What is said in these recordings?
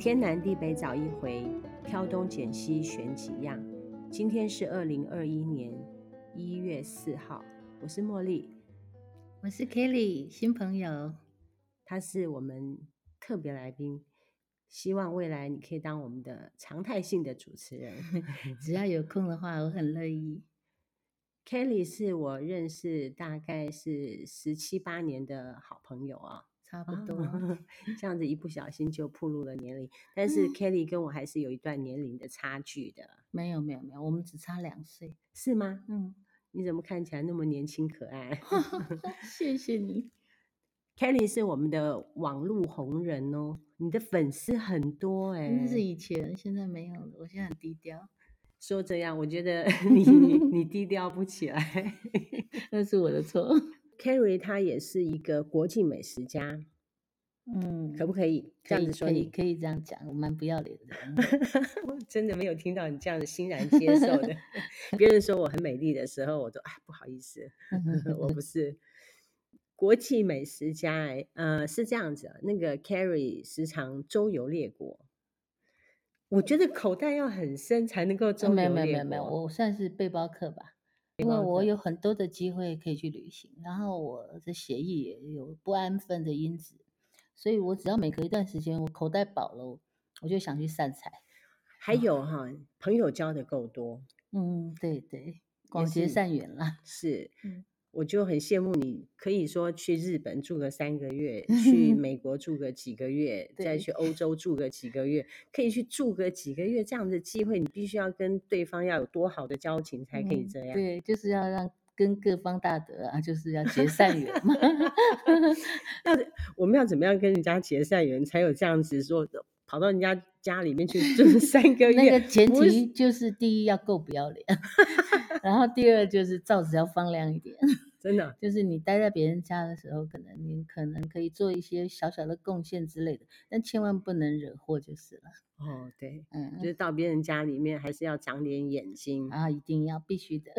天南地北找一回，挑东拣西选几样。今天是二零二一年一月四号，我是茉莉，我是 Kelly，新朋友，他是我们特别来宾，希望未来你可以当我们的常态性的主持人，只要有空的话，我很乐意。Kelly 是我认识大概是十七八年的好朋友啊。差不多，这样子一不小心就暴露了年龄。但是 Kelly 跟我还是有一段年龄的差距的。嗯。没有没有没有，我们只差两岁，是吗？嗯，你怎么看起来那么年轻可爱？谢谢你，Kelly 是我们的网络红人哦，你的粉丝很多哎。那是以前，现在没有了。我现在很低调。说这样，我觉得 你你低调不起来，那是我的错。Kelly 他也是一个国际美食家，嗯，可不可以这样子说你？你可以，可以这样讲，我蛮不要脸的。我 真的没有听到你这样子欣然接受的。别人说我很美丽的时候，我都啊不好意思，我不是国际美食家哎，呃，是这样子，那个 Kelly 时常周游列国，我觉得口袋要很深才能够周游列国。没有没有没有，我算是背包客吧。因为我有很多的机会可以去旅行，然后我的血液也有不安分的因子，所以我只要每隔一段时间我口袋饱了，我就想去散财。还有哈，嗯、朋友交的够多，嗯，对对，广结善缘啦，是，嗯。我就很羡慕你，可以说去日本住个三个月，去 美国住个几个月，再去欧洲住个几个月，可以去住个几个月，这样的机会你必须要跟对方要有多好的交情才可以这样。嗯、对，就是要让跟各方大德啊，就是要结善缘嘛。那我们要怎么样跟人家结善缘，才有这样子说的？跑到人家家里面去住三个月，那个前提就是第一要够不要脸，然后第二就是罩子要放亮一点。真的，就是你待在别人家的时候，可能你可能可以做一些小小的贡献之类的，但千万不能惹祸就是了。哦，对，嗯，就是到别人家里面还是要长点眼睛啊，一定要必须的。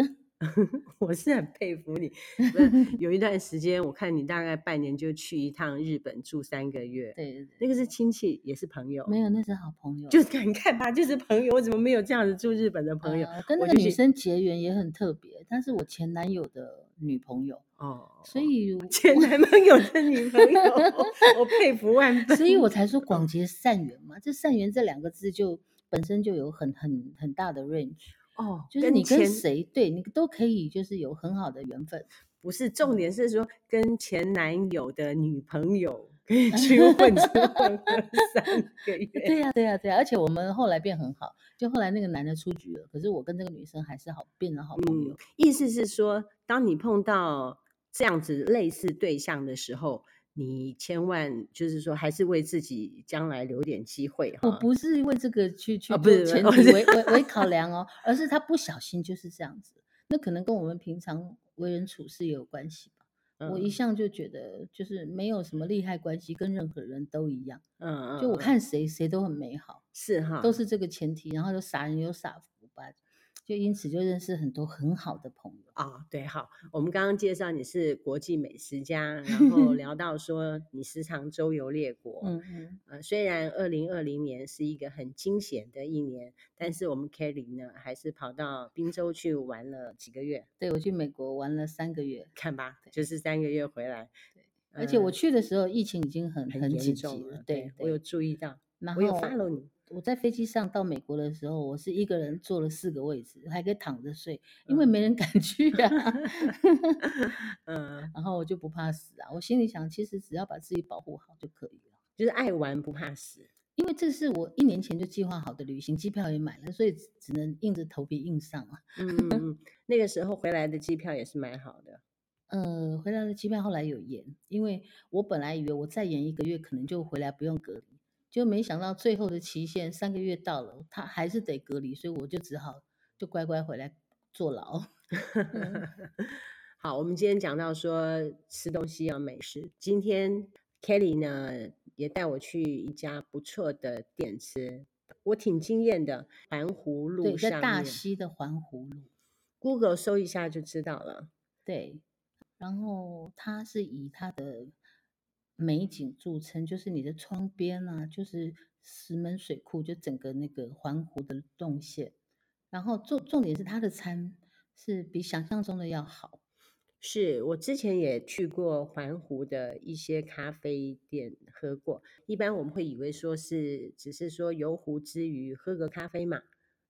我是很佩服你。有一段时间，我看你大概半年就去一趟日本住三个月。对，对，对，那个是亲戚，也是朋友。没有，那是好朋友。就是你看吧，就是朋友。我怎么没有这样子住日本的朋友？呃、跟那个女生结缘也很特别，她是我前男友的女朋友。哦，所以前男朋友的女朋友，我佩服万分。所以我才说广结善缘嘛，这善缘这两个字就本身就有很很很大的 range。哦，就是你跟谁对你都可以，就是有很好的缘分。不是重点是说跟前男友的女朋友可以 去混吃混喝三个月。对呀、啊，对呀、啊，对呀、啊。而且我们后来变很好，就后来那个男的出局了，可是我跟这个女生还是好变得好朋友、嗯。意思是说，当你碰到这样子类似对象的时候。你千万就是说，还是为自己将来留点机会哈。我不是为这个去去做前提为为为考量哦，而是他不小心就是这样子。那可能跟我们平常为人处事也有关系吧。嗯、我一向就觉得，就是没有什么利害关系，跟任何人都一样。嗯嗯。就我看谁谁都很美好，是哈，都是这个前提。然后就傻人有傻福吧。就因此就认识很多很好的朋友啊、哦，对，好，我们刚刚介绍你是国际美食家，然后聊 到说你时常周游列国，嗯嗯，呃，虽然二零二零年是一个很惊险的一年，但是我们 Kelly 呢还是跑到滨州去玩了几个月，对，我去美国玩了三个月，看吧，就是三个月回来，对，而且我去的时候疫情已经很很严重了，对，对我有注意到，我有 follow 你。我在飞机上到美国的时候，我是一个人坐了四个位置，还可以躺着睡，因为没人敢 去啊。嗯，然后我就不怕死啊。我心里想，其实只要把自己保护好就可以了，就是爱玩不怕死。因为这是我一年前就计划好的旅行，机票也买了，所以只能硬着头皮硬上啊。嗯，那个时候回来的机票也是买好的。呃，回来的机票后来有延，因为我本来以为我再延一个月，可能就回来不用隔离。就没想到最后的期限三个月到了，他还是得隔离，所以我就只好就乖乖回来坐牢。好，我们今天讲到说吃东西要美食，今天 Kelly 呢也带我去一家不错的店吃，我挺惊艳的，环湖路上，对，在大溪的环湖路，Google 搜一下就知道了。对，然后它是以它的。美景著称，就是你的窗边啊，就是石门水库，就整个那个环湖的动线。然后重重点是它的餐是比想象中的要好。是我之前也去过环湖的一些咖啡店喝过，一般我们会以为说是只是说游湖之余喝个咖啡嘛，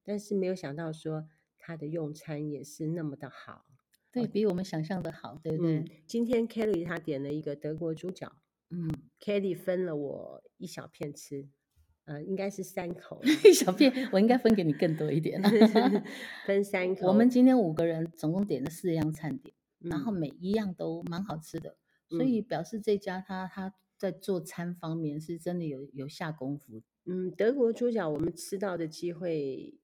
但是没有想到说它的用餐也是那么的好，对，比我们想象的好，对不对？嗯，今天 Kelly 她点了一个德国猪脚，嗯，Kelly 分了我一小片吃，呃，应该是三口，一小片，我应该分给你更多一点 分三口。我们今天五个人总共点了四样餐点。然后每一样都蛮好吃的，嗯、所以表示这家他他在做餐方面是真的有有下功夫。嗯，德国猪脚我们吃到的机会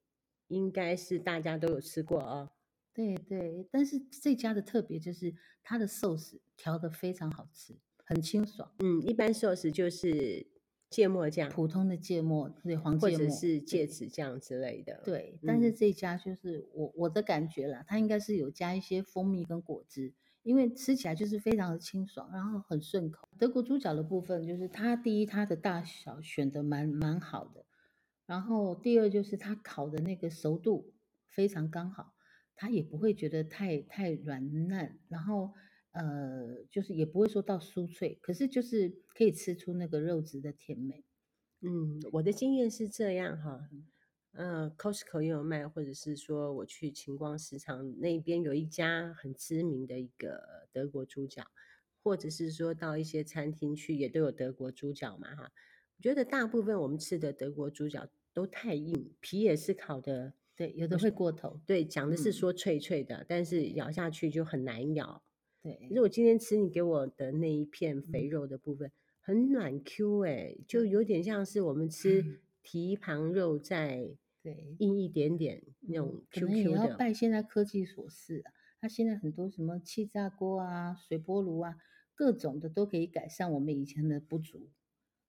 应该是大家都有吃过啊、哦。对对，但是这家的特别就是它的寿司调的非常好吃，很清爽。嗯，一般寿司就是。芥末酱，普通的芥末，对，黄芥末，或者是芥子酱之类的。对，但是这家就是我我的感觉啦，它应该是有加一些蜂蜜跟果汁，因为吃起来就是非常的清爽，然后很顺口。德国猪脚的部分就是它第一，它的大小选的蛮蛮好的，然后第二就是它烤的那个熟度非常刚好，它也不会觉得太太软烂，然后。呃，就是也不会说到酥脆，可是就是可以吃出那个肉质的甜美。嗯，我的经验是这样哈，嗯、呃，Costco 也有卖，或者是说我去晴光市场那边有一家很知名的一个德国猪脚，或者是说到一些餐厅去也都有德国猪脚嘛哈。我觉得大部分我们吃的德国猪脚都太硬，皮也是烤的，对，有的会过头。对，讲的是说脆脆的，嗯、但是咬下去就很难咬。对，如果今天吃你给我的那一片肥肉的部分，嗯、很软 Q 哎、欸，就有点像是我们吃蹄膀肉再对硬一点点那种 Q Q 的。拜现在科技所赐啊，它现在很多什么气炸锅啊、水波炉啊，各种的都可以改善我们以前的不足。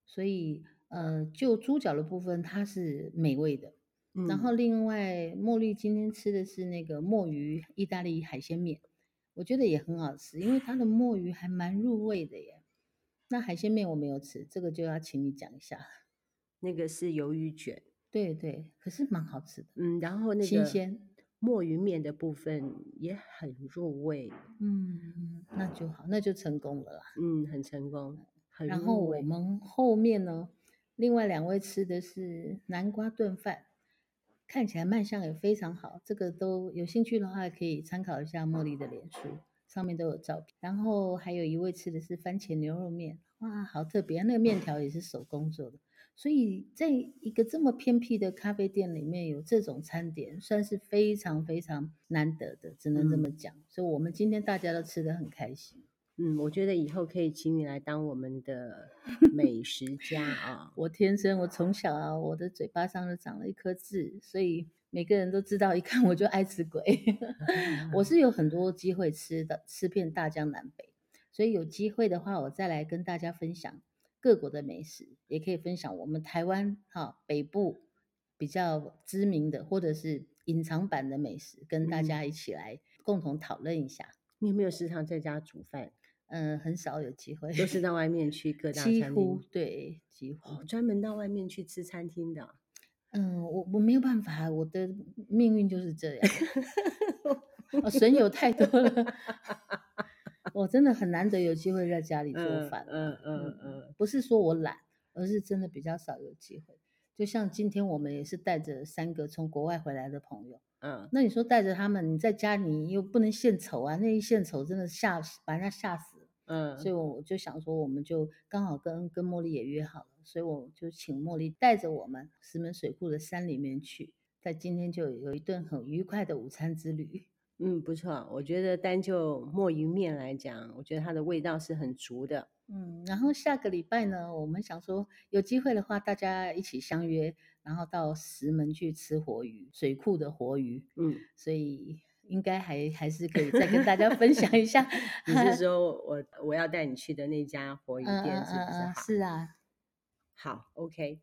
所以呃，就猪脚的部分它是美味的。嗯、然后另外茉莉今天吃的是那个墨鱼意大利海鲜面。我觉得也很好吃，因为它的墨鱼还蛮入味的耶。那海鲜面我没有吃，这个就要请你讲一下。那个是鱿鱼卷，对对，可是蛮好吃的。嗯，然后那个新鲜墨鱼面的部分也很入味。嗯，那就好，那就成功了啦。嗯，很成功。然后我们后面呢，另外两位吃的是南瓜炖饭。看起来卖相也非常好，这个都有兴趣的话可以参考一下茉莉的脸书，上面都有照片。然后还有一位吃的是番茄牛肉面，哇，好特别，那个面条也是手工做的。所以在一个这么偏僻的咖啡店里面有这种餐点，算是非常非常难得的，只能这么讲。嗯、所以我们今天大家都吃得很开心。嗯，我觉得以后可以请你来当我们的 美食家啊！我天生，我从小啊，我的嘴巴上就长了一颗痣，所以每个人都知道，一看我就爱吃鬼。我是有很多机会吃的，吃遍大江南北，所以有机会的话，我再来跟大家分享各国的美食，也可以分享我们台湾哈北部比较知名的或者是隐藏版的美食，跟大家一起来共同讨论一下。嗯，你有没有时常在家煮饭？嗯，很少有机会，都 是到外面去各大餐厅。几乎对，几乎、哦、专门到外面去吃餐厅的。嗯，我我没有办法，我的命运就是这样。哦，损友 太多了，我真的很难得有机会在家里做饭。嗯嗯嗯，嗯，不是说我懒，而是真的比较少有机会。就像今天我们也是带着三个从国外回来的朋友。嗯，那你说带着他们，你在家里又不能献丑啊，那一献丑真的吓把人家吓死。嗯，所以我就想说，我们就刚好跟跟茉莉也约好了，所以我就请茉莉带着我们石门水库的山里面去，在今天就有一顿很愉快的午餐之旅。嗯，不错，我觉得单就墨鱼面来讲，我觉得它的味道是很足的。嗯，然后下个礼拜呢，我们想说有机会的话，大家一起相约，然后到石门去吃活鱼，水库的活鱼。嗯，所以。应该还还是可以再跟大家 分享一下。你是 说我我要带你去的那家活鱼店是不是？嗯嗯嗯、是啊。好，OK。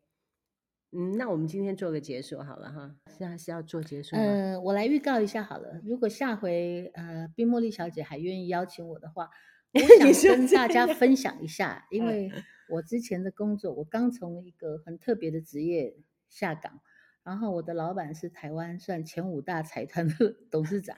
嗯，那我们今天做个结束好了哈。是啊，是要做结束。嗯，我来预告一下好了。如果下回呃冰茉莉小姐还愿意邀请我的话，我想跟大家分享一下，因为我之前的工作，我刚从一个很特别的职业下岗，然后我的老板是台湾算前五大财团的 董事长，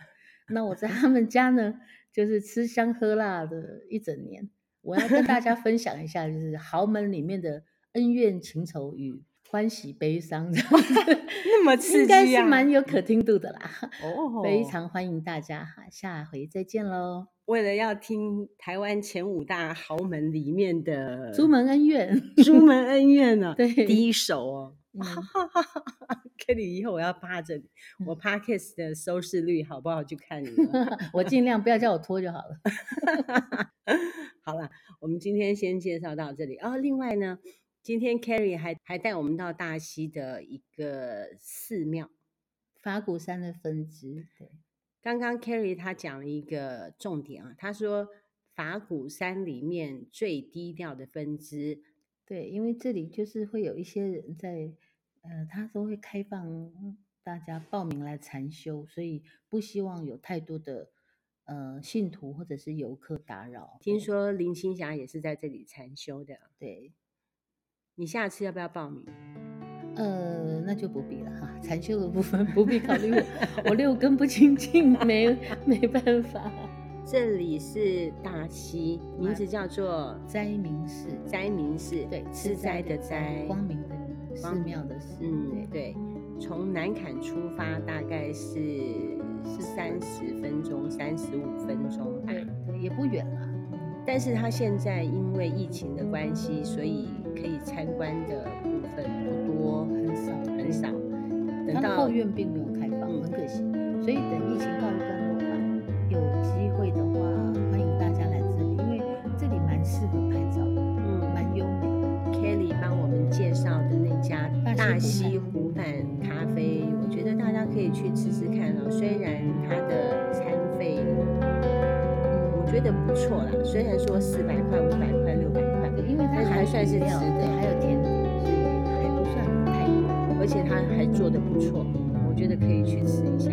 那我在他们家呢，就是吃香喝辣的一整年。我要跟大家分享一下，就是豪门里面的恩怨情仇与欢喜悲伤，那么刺激啊，应该是蛮有可听度的啦。哦，非常欢迎大家哈，下回再见喽。为了要听台湾前五大豪门里面的朱门恩怨，朱门恩怨呢？对，第一首哦。Kelly，以后我要趴着你，我 Podcast 的收视率好不好？就看你了。我尽量不要叫我拖就好了。好了，我们今天先介绍到这里。哦，另外呢，今天 Kerry 还还带我们到大溪的一个寺庙，法鼓山的分支。对，刚刚 Kerry 他讲了一个重点啊，他说法鼓山里面最低调的分支。对，因为这里就是会有一些人在，呃，他都会开放大家报名来禅修，所以不希望有太多的呃信徒或者是游客打扰。听说林青霞也是在这里禅修的，对。你下次要不要报名？呃，那就不必了哈，禅修的部分不必考虑我，我六根不清净，没没办法。这里是大溪，名字叫做斋明寺。斋明寺，对，吃斋的斋，光明的明，寺庙的寺。嗯，对。从南坎出发，大概是是三十分钟，三十五分钟吧。也不远了。但是它现在因为疫情的关系，所以可以参观的部分不多，很少，很少。等到后院并没有开放，很可惜。所以等疫情告一段落吧，有机会的话，大西湖畔咖啡，我觉得大家可以去吃吃看哦。虽然它的餐费，我觉得不错啦。虽然说四百块、五百块、六百块，因为它还算是值得，还有甜点，所以还不算太贵，而且它还做得不错，我觉得可以去吃一下。